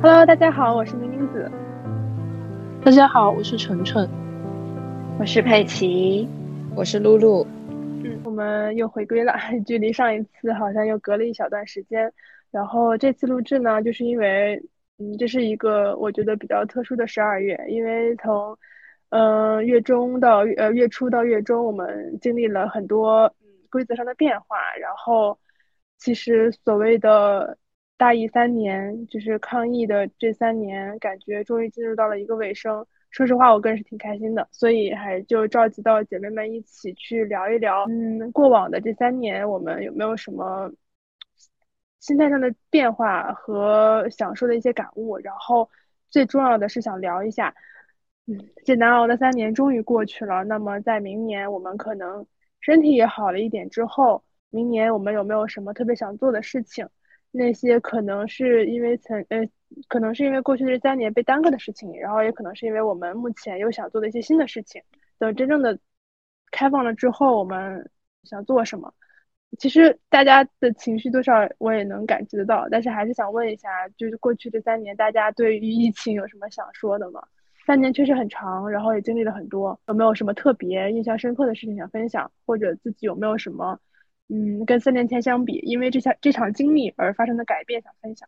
Hello，大家好，我是明明子。大家好，我是晨晨。我是佩奇。我是露露。嗯，我们又回归了，距离上一次好像又隔了一小段时间。然后这次录制呢，就是因为，嗯，这是一个我觉得比较特殊的十二月，因为从，嗯，月中到呃月初到月中，我们经历了很多嗯规则上的变化。然后，其实所谓的。大疫三年，就是抗疫的这三年，感觉终于进入到了一个尾声。说实话，我个人是挺开心的，所以还就召集到姐妹们一起去聊一聊，嗯，过往的这三年我们有没有什么心态上的变化和想说的一些感悟。然后最重要的是想聊一下，嗯，这难熬的三年终于过去了。那么在明年我们可能身体也好了一点之后，明年我们有没有什么特别想做的事情？那些可能是因为曾呃，可能是因为过去的这三年被耽搁的事情，然后也可能是因为我们目前又想做的一些新的事情。等真正的开放了之后，我们想做什么？其实大家的情绪多少我也能感知得到，但是还是想问一下，就是过去这三年，大家对于疫情有什么想说的吗？三年确实很长，然后也经历了很多，有没有什么特别印象深刻的事情想分享，或者自己有没有什么？嗯，跟三年前相比，因为这场这场经历而发生的改变，想分享。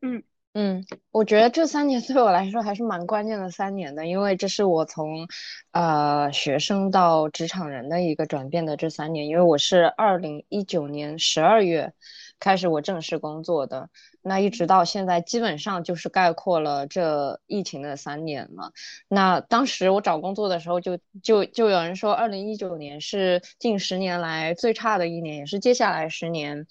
嗯嗯，我觉得这三年 对我来说还是蛮关键的三年的，因为这是我从呃学生到职场人的一个转变的这三年，因为我是二零一九年十二月开始我正式工作的。那一直到现在，基本上就是概括了这疫情的三年嘛。那当时我找工作的时候，就就就有人说，二零一九年是近十年来最差的一年，也是接下来十年，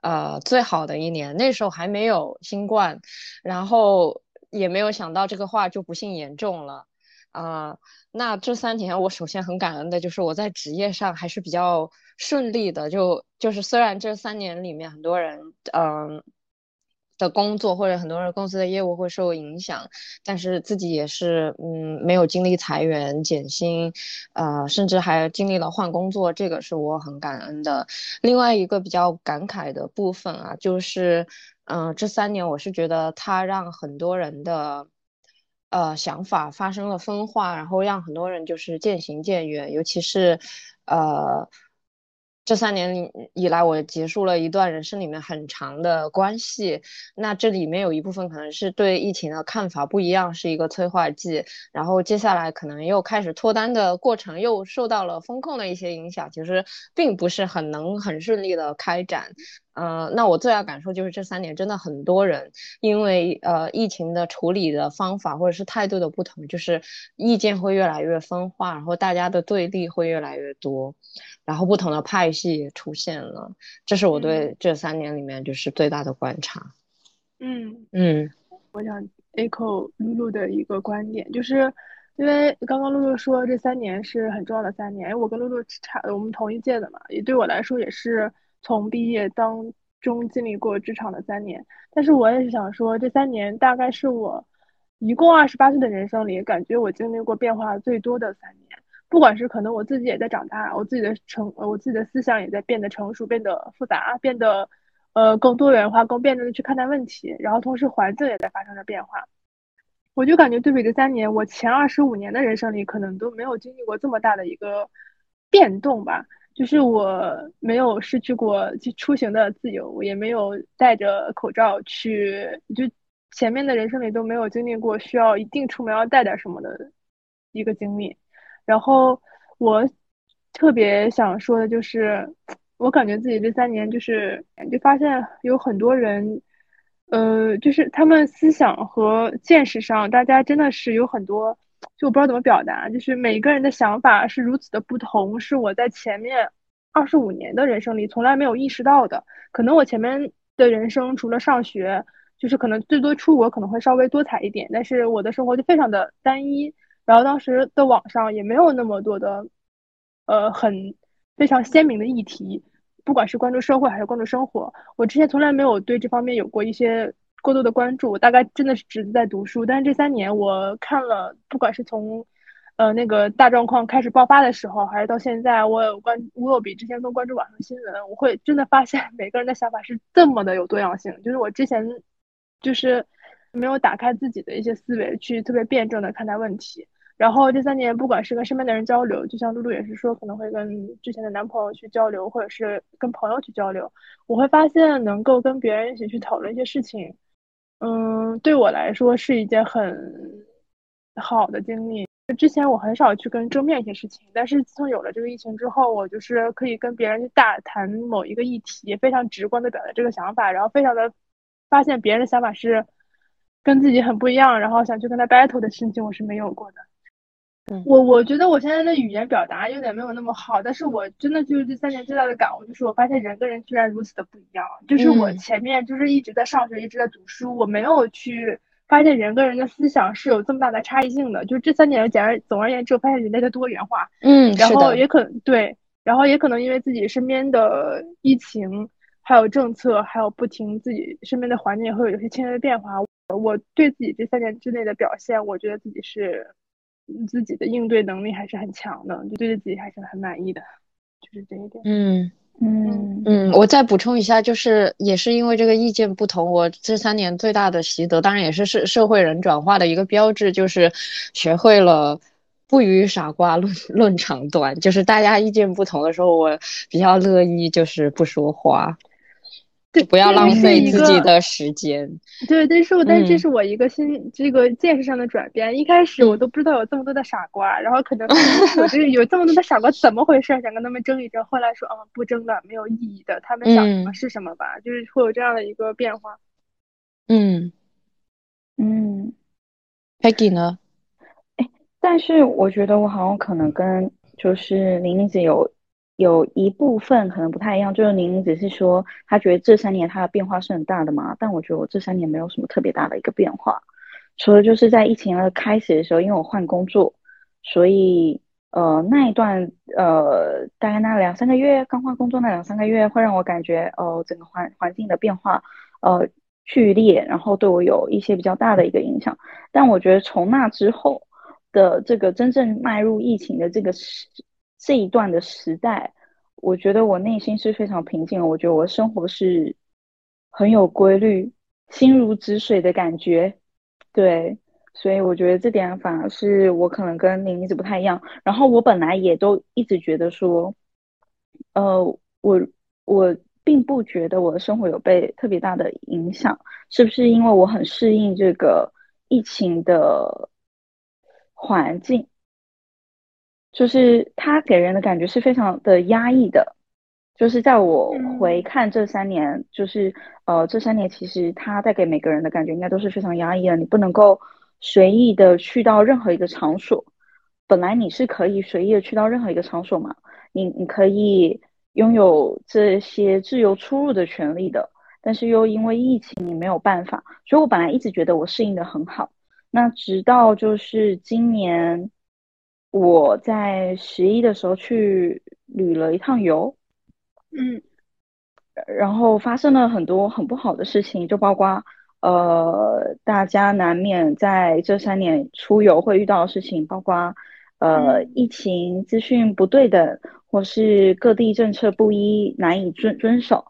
呃，最好的一年。那时候还没有新冠，然后也没有想到这个话就不幸言中了。啊，那这三年我首先很感恩的就是我在职业上还是比较顺利的，就就是虽然这三年里面很多人，嗯。的工作或者很多人公司的业务会受影响，但是自己也是嗯没有经历裁员减薪，呃甚至还经历了换工作，这个是我很感恩的。另外一个比较感慨的部分啊，就是嗯这三年我是觉得它让很多人的呃想法发生了分化，然后让很多人就是渐行渐远，尤其是呃。这三年以来，我结束了一段人生里面很长的关系。那这里面有一部分可能是对疫情的看法不一样，是一个催化剂。然后接下来可能又开始脱单的过程，又受到了风控的一些影响，其实并不是很能很顺利的开展。呃，那我最大感受就是这三年真的很多人因为呃疫情的处理的方法或者是态度的不同，就是意见会越来越分化，然后大家的对立会越来越多，然后不同的派系也出现了。这是我对这三年里面就是最大的观察。嗯嗯，我想 echo 露露的一个观点，就是因为刚刚露露说这三年是很重要的三年，因为我跟露露差我们同一届的嘛，也对我来说也是。从毕业当中经历过职场的三年，但是我也是想说，这三年大概是我一共二十八岁的人生里，感觉我经历过变化最多的三年。不管是可能我自己也在长大，我自己的成，我自己的思想也在变得成熟，变得复杂，变得呃更多元化，更辩证的去看待问题。然后同时环境也在发生着变化。我就感觉对比这三年，我前二十五年的人生里，可能都没有经历过这么大的一个变动吧。就是我没有失去过去出行的自由，我也没有戴着口罩去，就前面的人生里都没有经历过需要一定出门要带点什么的一个经历。然后我特别想说的就是，我感觉自己这三年就是就发现有很多人，呃，就是他们思想和见识上，大家真的是有很多。就我不知道怎么表达，就是每个人的想法是如此的不同，是我在前面二十五年的人生里从来没有意识到的。可能我前面的人生除了上学，就是可能最多出国可能会稍微多彩一点，但是我的生活就非常的单一。然后当时的网上也没有那么多的，呃，很非常鲜明的议题，不管是关注社会还是关注生活，我之前从来没有对这方面有过一些。过多的关注，我大概真的是只在读书。但是这三年，我看了，不管是从，呃，那个大状况开始爆发的时候，还是到现在，我有关，我有比之前更关注网上新闻，我会真的发现每个人的想法是这么的有多样性。就是我之前就是没有打开自己的一些思维，去特别辩证的看待问题。然后这三年，不管是跟身边的人交流，就像露露也是说，可能会跟之前的男朋友去交流，或者是跟朋友去交流，我会发现能够跟别人一起去讨论一些事情，嗯，对我来说是一件很好的经历。之前我很少去跟正面一些事情，但是自从有了这个疫情之后，我就是可以跟别人去大谈某一个议题，非常直观的表达这个想法，然后非常的发现别人的想法是跟自己很不一样，然后想去跟他 battle 的事情，我是没有过的。我我觉得我现在的语言表达有点没有那么好，但是我真的就是这三年最大的感悟，就是我发现人跟人居然如此的不一样。就是我前面就是一直在上学，一直在读书，我没有去。发现人跟人的思想是有这么大的差异性的，就是这三年，简而总而言之，我发现人类的多元化。嗯，然后也可能对，然后也可能因为自己身边的疫情，还有政策，还有不停自己身边的环境会有一些轻微的变化。我对自己这三年之内的表现，我觉得自己是自己的应对能力还是很强的，就对自己还是很满意的，就是这一点。嗯。嗯嗯，我再补充一下，就是也是因为这个意见不同，我这三年最大的习得，当然也是社社会人转化的一个标志，就是学会了不与傻瓜论论长短。就是大家意见不同的时候，我比较乐意就是不说话。对，不要浪费自己的时间。对，但是我，但这是我一个新这个见识上的转变。一开始我都不知道有这么多的傻瓜，然后可能我这有这么多的傻瓜怎么回事？想跟他们争一争。后来说，嗯，不争了，没有意义的。他们想什么是什么吧，就是会有这样的一个变化。嗯嗯，Peggy 呢？哎，但是我觉得我好像可能跟就是玲玲姐有。有一部分可能不太一样，就是您只是说他觉得这三年他的变化是很大的嘛，但我觉得我这三年没有什么特别大的一个变化，除了就是在疫情的开始的时候，因为我换工作，所以呃那一段呃大概那两三个月刚换工作那两三个月会让我感觉呃整个环环境的变化呃剧烈，然后对我有一些比较大的一个影响，但我觉得从那之后的这个真正迈入疫情的这个时。这一段的时代，我觉得我内心是非常平静。我觉得我生活是很有规律，心如止水的感觉。对，所以我觉得这点反而是我可能跟林一直不太一样。然后我本来也都一直觉得说，呃，我我并不觉得我的生活有被特别大的影响，是不是因为我很适应这个疫情的环境？就是他给人的感觉是非常的压抑的，就是在我回看这三年，就是呃这三年其实他带给每个人的感觉应该都是非常压抑的。你不能够随意的去到任何一个场所，本来你是可以随意的去到任何一个场所嘛，你你可以拥有这些自由出入的权利的，但是又因为疫情你没有办法。所以我本来一直觉得我适应的很好，那直到就是今年。我在十一的时候去旅了一趟游，嗯，然后发生了很多很不好的事情，就包括呃，大家难免在这三年出游会遇到的事情，包括呃，疫情资讯不对等，或是各地政策不一，难以遵遵守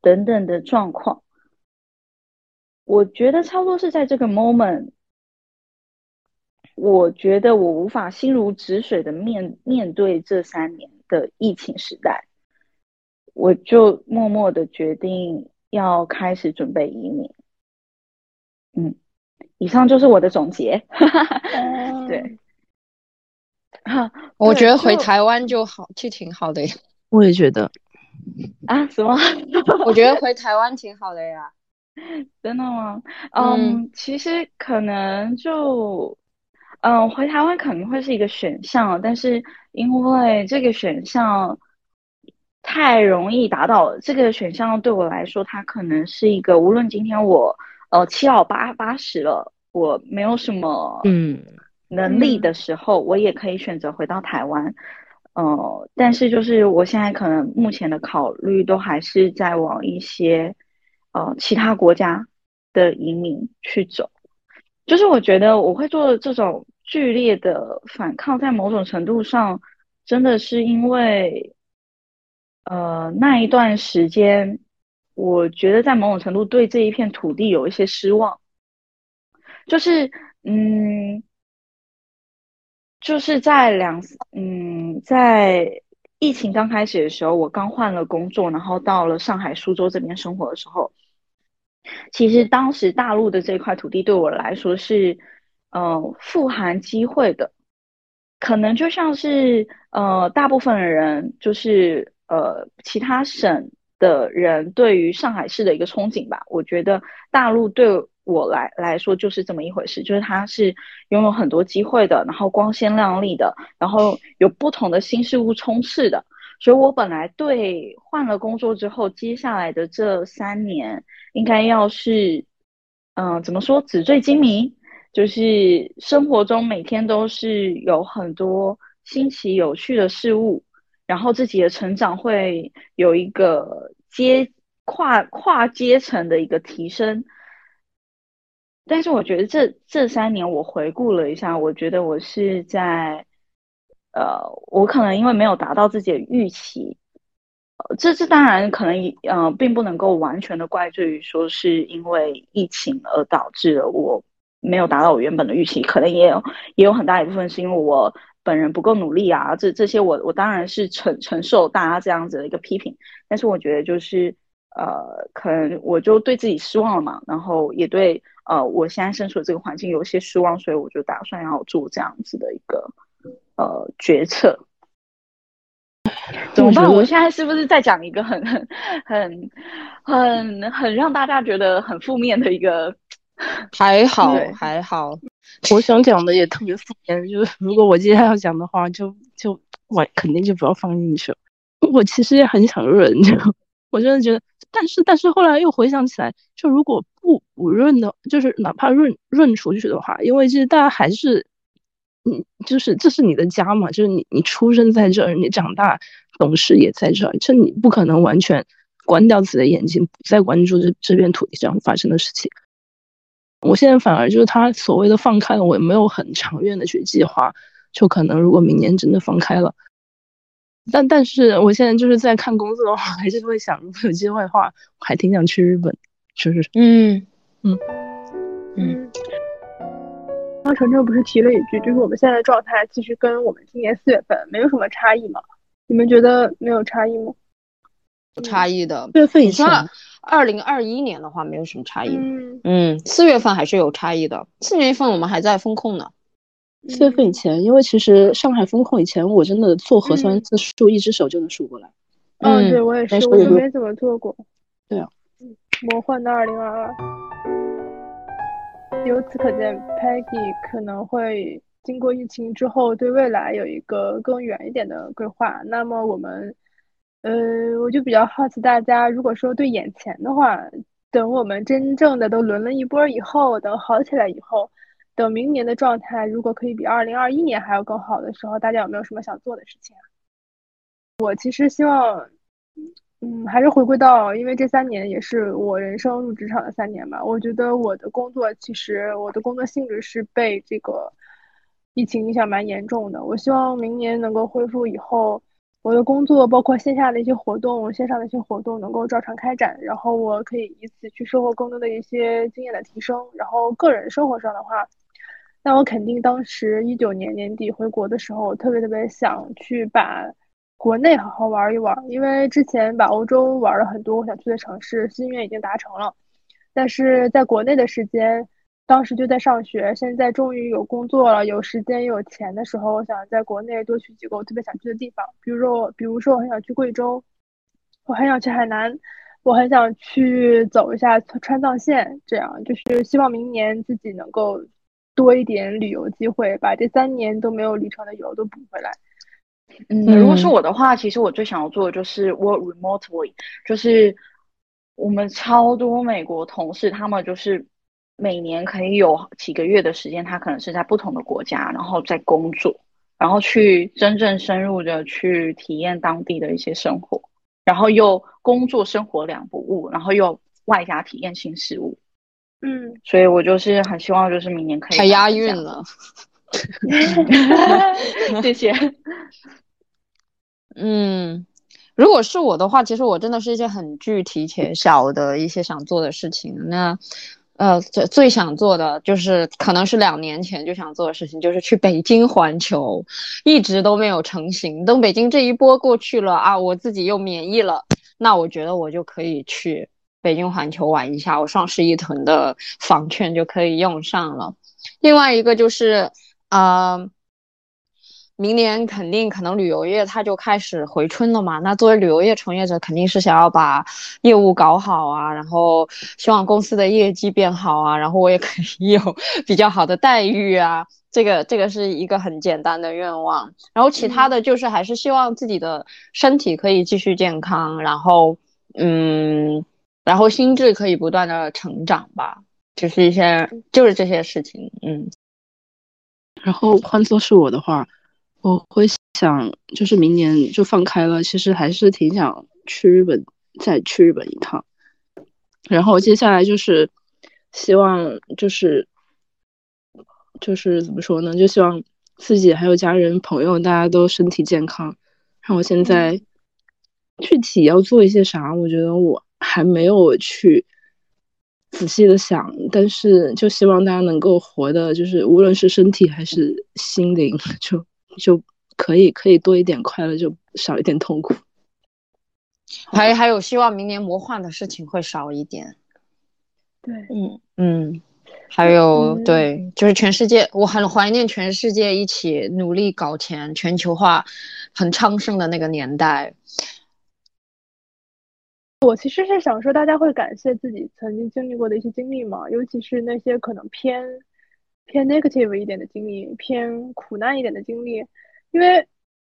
等等的状况。我觉得差不多是在这个 moment。我觉得我无法心如止水的面面对这三年的疫情时代，我就默默的决定要开始准备移民。嗯，以上就是我的总结。对，哈，我觉得回台湾就好，就挺好的呀。我也觉得。啊？什么？我觉得回台湾挺好的呀。真的吗？嗯，其实可能就。嗯，回台湾肯定会是一个选项，但是因为这个选项太容易达到，这个选项对我来说，它可能是一个无论今天我呃七老八八十了，我没有什么嗯能力的时候，我也可以选择回到台湾。呃，但是就是我现在可能目前的考虑都还是在往一些呃其他国家的移民去走。就是我觉得我会做这种剧烈的反抗，在某种程度上，真的是因为，呃，那一段时间，我觉得在某种程度对这一片土地有一些失望，就是，嗯，就是在两，嗯，在疫情刚开始的时候，我刚换了工作，然后到了上海苏州这边生活的时候，其实当时大陆的这块土地对我来说是。呃，富含机会的，可能就像是呃，大部分的人就是呃，其他省的人对于上海市的一个憧憬吧。我觉得大陆对我来来说就是这么一回事，就是它是拥有很多机会的，然后光鲜亮丽的，然后有不同的新事物充斥的。所以我本来对换了工作之后，接下来的这三年应该要是，嗯，怎么说纸醉金迷。就是生活中每天都是有很多新奇有趣的事物，然后自己的成长会有一个阶跨跨阶层的一个提升。但是我觉得这这三年我回顾了一下，我觉得我是在，呃，我可能因为没有达到自己的预期，这这当然可能呃并不能够完全的怪罪于说是因为疫情而导致了我。没有达到我原本的预期，可能也有也有很大一部分是因为我本人不够努力啊。这这些我我当然是承承受大家这样子的一个批评，但是我觉得就是呃，可能我就对自己失望了嘛，然后也对呃我现在身处的这个环境有些失望，所以我就打算要做这样子的一个呃决策。怎么办？我现在是不是在讲一个很很很很很让大家觉得很负面的一个？还好还好，我想讲的也特别敷衍，就是 如果我接下来要讲的话，就就我肯定就不要放进去了。我其实也很想润，就我真的觉得，但是但是后来又回想起来，就如果不不润的，就是哪怕润润出去的话，因为其实大家还是，嗯，就是这是你的家嘛，就是你你出生在这儿，你长大懂事也在这儿，就你不可能完全关掉自己的眼睛，不再关注这这片土地上发生的事情。我现在反而就是他所谓的放开了，我也没有很长远的去计划，就可能如果明年真的放开了，但但是我现在就是在看工作的话，还是会想，如果有机会的话，我还挺想去日本，就是嗯嗯嗯。刚晨晨不是提了一句，就是我们现在的状态其实跟我们今年四月份没有什么差异嘛？你们觉得没有差异吗？有差异的，月份以前。二零二一年的话，没有什么差异。嗯，四月份还是有差异的。四月份我们还在风控呢。四月份以前，因为其实上海风控以前，我真的做核酸次数一只手就能数过来。嗯，对我也是，我就没怎么做过。对啊。魔幻的二零二二。由此可见，Peggy 可能会经过疫情之后，对未来有一个更远一点的规划。那么我们。呃，我就比较好奇，大家如果说对眼前的话，等我们真正的都轮了一波以后，等好起来以后，等明年的状态如果可以比二零二一年还要更好的时候，大家有没有什么想做的事情啊？我其实希望，嗯，还是回归到，因为这三年也是我人生入职场的三年嘛。我觉得我的工作其实我的工作性质是被这个疫情影响蛮严重的。我希望明年能够恢复以后。我的工作包括线下的一些活动，线上的一些活动能够照常开展，然后我可以以此去收获更多的一些经验的提升。然后个人生活上的话，那我肯定当时一九年年底回国的时候，我特别特别想去把国内好好玩一玩，因为之前把欧洲玩了很多我想去的城市，心愿已经达成了，但是在国内的时间。当时就在上学，现在终于有工作了，有时间又有钱的时候，我想在国内多去几个我特别想去的地方，比如说，比如说我很想去贵州，我很想去海南，我很想去走一下川藏线，这样就是希望明年自己能够多一点旅游机会，把这三年都没有旅程的游都补回来。嗯，如果是我的话，其实我最想要做的就是 work remotely，就是我们超多美国同事，他们就是。每年可以有几个月的时间，他可能是在不同的国家，然后在工作，然后去真正深入的去体验当地的一些生活，然后又工作生活两不误，然后又外加体验新事物。嗯，所以我就是很希望，就是明年可以。太押韵了。谢谢。嗯，如果是我的话，其实我真的是一些很具体且小的一些想做的事情。那，呃，最最想做的就是可能是两年前就想做的事情，就是去北京环球，一直都没有成型。等北京这一波过去了啊，我自己又免疫了，那我觉得我就可以去北京环球玩一下，我双十一囤的房券就可以用上了。另外一个就是，啊。明年肯定可能旅游业它就开始回春了嘛。那作为旅游业从业者，肯定是想要把业务搞好啊，然后希望公司的业绩变好啊，然后我也可以有 比较好的待遇啊。这个这个是一个很简单的愿望。然后其他的就是还是希望自己的身体可以继续健康，然后嗯，然后心智可以不断的成长吧。就是一些就是这些事情，嗯。然后换作是我的话。我会想，就是明年就放开了，其实还是挺想去日本，再去日本一趟。然后接下来就是希望，就是就是怎么说呢？就希望自己还有家人朋友大家都身体健康。然后现在具体要做一些啥，我觉得我还没有去仔细的想，但是就希望大家能够活的，就是无论是身体还是心灵，就。就可以可以多一点快乐，就少一点痛苦。还还有希望明年魔幻的事情会少一点。对，嗯嗯，还有对，就是全世界，我很怀念全世界一起努力搞钱、全球化很昌盛的那个年代。我其实是想说，大家会感谢自己曾经经历过的一些经历嘛，尤其是那些可能偏。偏 negative 一点的经历，偏苦难一点的经历，因为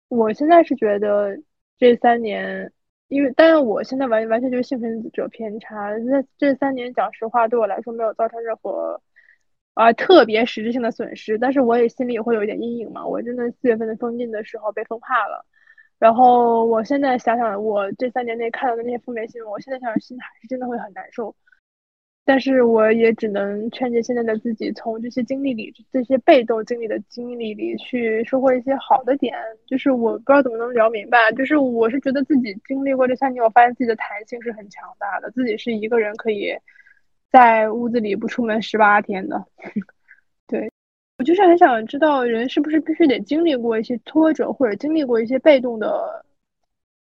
我现在是觉得这三年，因为，但是我现在完完全就是幸存者偏差。那这三年讲实话，对我来说没有造成任何啊特别实质性的损失，但是我也心里也会有一点阴影嘛。我真的四月份的封禁的时候被封怕了，然后我现在想想，我这三年内看到的那些负面新闻，我现在想想心还是真的会很难受。但是我也只能劝诫现在的自己，从这些经历里、这些被动经历的经历里去收获一些好的点。就是我不知道怎么能聊明白，就是我是觉得自己经历过这三年，我发现自己的弹性是很强大的，自己是一个人可以在屋子里不出门十八天的。对我就是很想知道，人是不是必须得经历过一些挫折，或者经历过一些被动的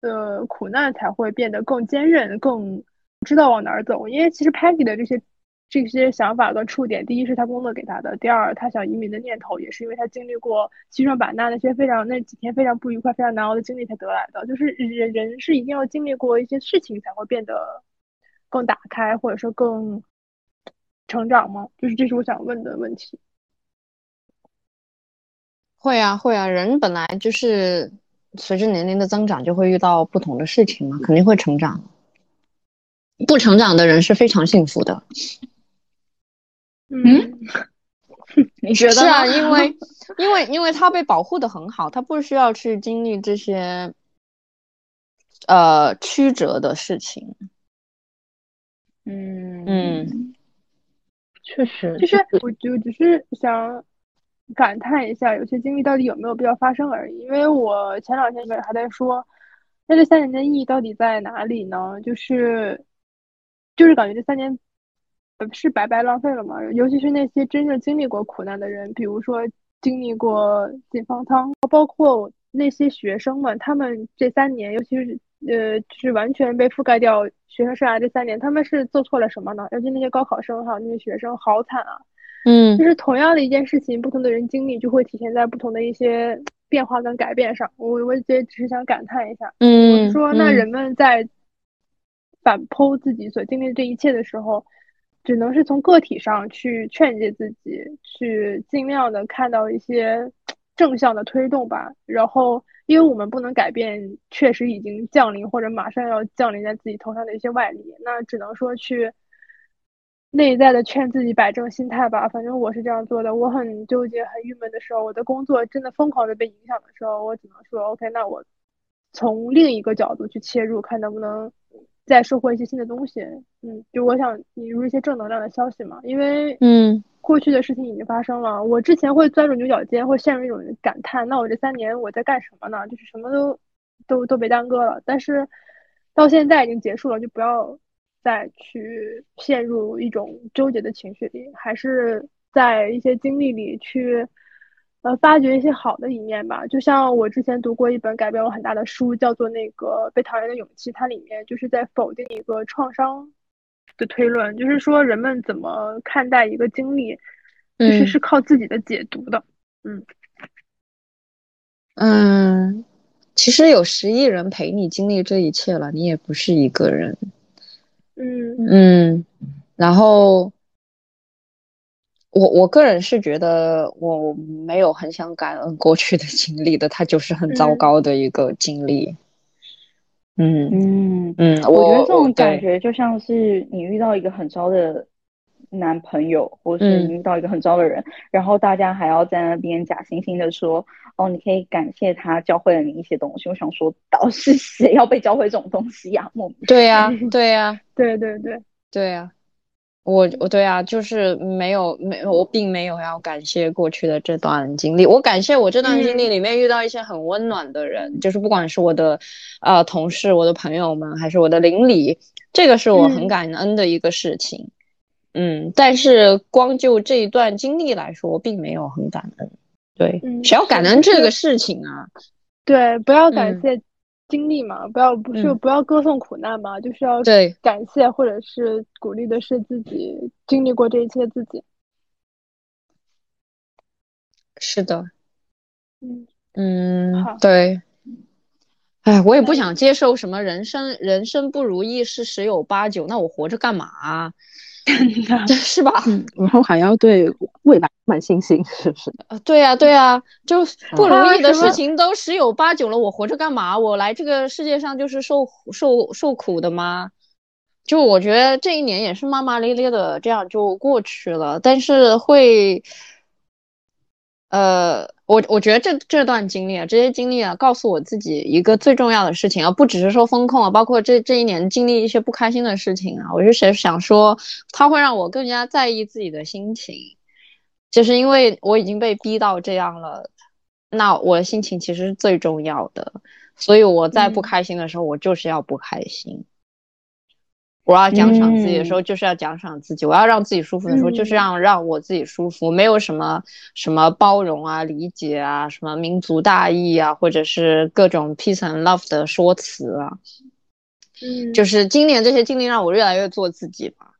呃苦难，才会变得更坚韧、更。知道往哪儿走，因为其实 Patty 的这些这些想法跟触点，第一是他工作给他的，第二他想移民的念头也是因为他经历过西双版纳那些非常那几天非常不愉快、非常难熬的经历才得来的。就是人人是一定要经历过一些事情才会变得更打开，或者说更成长吗？就是这是我想问的问题。会啊会啊，人本来就是随着年龄的增长就会遇到不同的事情嘛，肯定会成长。不成长的人是非常幸福的。嗯，你觉得 是啊？因为因为因为他被保护的很好，他不需要去经历这些呃曲折的事情。嗯嗯，确实，就是我就只是想感叹一下，有些经历到底有没有必要发生而已。因为我前两天还在说，那这三年的意义到底在哪里呢？就是。就是感觉这三年，呃，是白白浪费了嘛？尤其是那些真正经历过苦难的人，比如说经历过进方舱，包括那些学生们，他们这三年，尤其是呃，就是完全被覆盖掉学生生涯这三年，他们是做错了什么呢？尤其那些高考生哈，那些学生好惨啊！嗯，就是同样的一件事情，不同的人经历，就会体现在不同的一些变化跟改变上。我我也只是想感叹一下，嗯，说那人们在。反剖自己所经历的这一切的时候，只能是从个体上去劝诫自己，去尽量的看到一些正向的推动吧。然后，因为我们不能改变确实已经降临或者马上要降临在自己头上的一些外力，那只能说去内在的劝自己摆正心态吧。反正我是这样做的。我很纠结、很郁闷的时候，我的工作真的疯狂的被影响的时候，我只能说，OK，那我从另一个角度去切入，看能不能。再收获一些新的东西，嗯，就我想引入一些正能量的消息嘛，因为，嗯，过去的事情已经发生了。我之前会钻入牛角尖，会陷入一种感叹：那我这三年我在干什么呢？就是什么都都都被耽搁了。但是到现在已经结束了，就不要再去陷入一种纠结的情绪里，还是在一些经历里去呃发掘一些好的一面吧。就像我之前读过一本改变我很大的书，叫做《那个被讨厌的勇气》，它里面就是在否定一个创伤。的推论就是说，人们怎么看待一个经历，其实是靠自己的解读的。嗯嗯，其实有十亿人陪你经历这一切了，你也不是一个人。嗯嗯，然后我我个人是觉得我没有很想感恩过去的经历的，它就是很糟糕的一个经历。嗯嗯嗯，我觉得这种感觉就像是你遇到一个很糟的男朋友，或是你遇到一个很糟的人，然后大家还要在那边假惺惺的说，哦，你可以感谢他教会了你一些东西。我想说，倒是谁要被教会这种东西呀？对呀，对呀，对对对对呀。我我对啊，就是没有没我并没有要感谢过去的这段经历，我感谢我这段经历里面遇到一些很温暖的人，就是不管是我的呃同事、我的朋友们，还是我的邻里，这个是我很感恩的一个事情。嗯，但是光就这一段经历来说，我并没有很感恩。对，谁要感恩这个事情啊？对，不要感谢。经历嘛，不要不是不要歌颂苦难嘛，就是要对感谢或者是鼓励的是自己经历过这一切自己。是的，嗯嗯，对。哎，我也不想接受什么人生人生不如意是十有八九，那我活着干嘛？是吧？然后还要对未来满信心，是不是？呃，对呀，对呀，就不如意的事情都十有八九了，我活着干嘛？我来这个世界上就是受受受苦的吗？就我觉得这一年也是骂骂咧咧的，这样就过去了，但是会，呃。我我觉得这这段经历啊，这些经历啊，告诉我自己一个最重要的事情啊，不只是说风控啊，包括这这一年经历一些不开心的事情啊，我是想想说，它会让我更加在意自己的心情，就是因为我已经被逼到这样了，那我的心情其实是最重要的，所以我在不开心的时候，我就是要不开心。我要奖赏自己的时候，就是要奖赏自己；我要让自己舒服的时候，就是让让我自己舒服。没有什么什么包容啊、理解啊、什么民族大义啊，或者是各种 peace and love 的说辞啊。嗯，就是今年这些经历让我越来越做自己吧。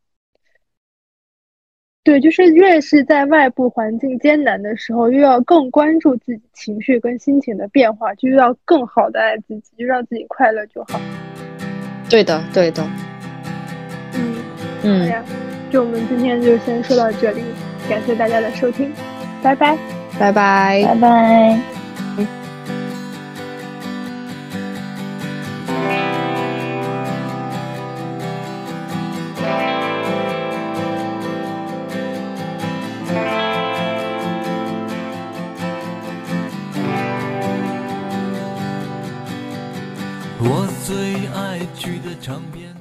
对，就是越是在外部环境艰难的时候，又要更关注自己情绪跟心情的变化，就要更好的爱自己，就让自己快乐就好。对的，对的。嗯，就我们今天就先说到这里，感谢大家的收听，拜拜，拜拜，拜拜。我最爱去的唱片。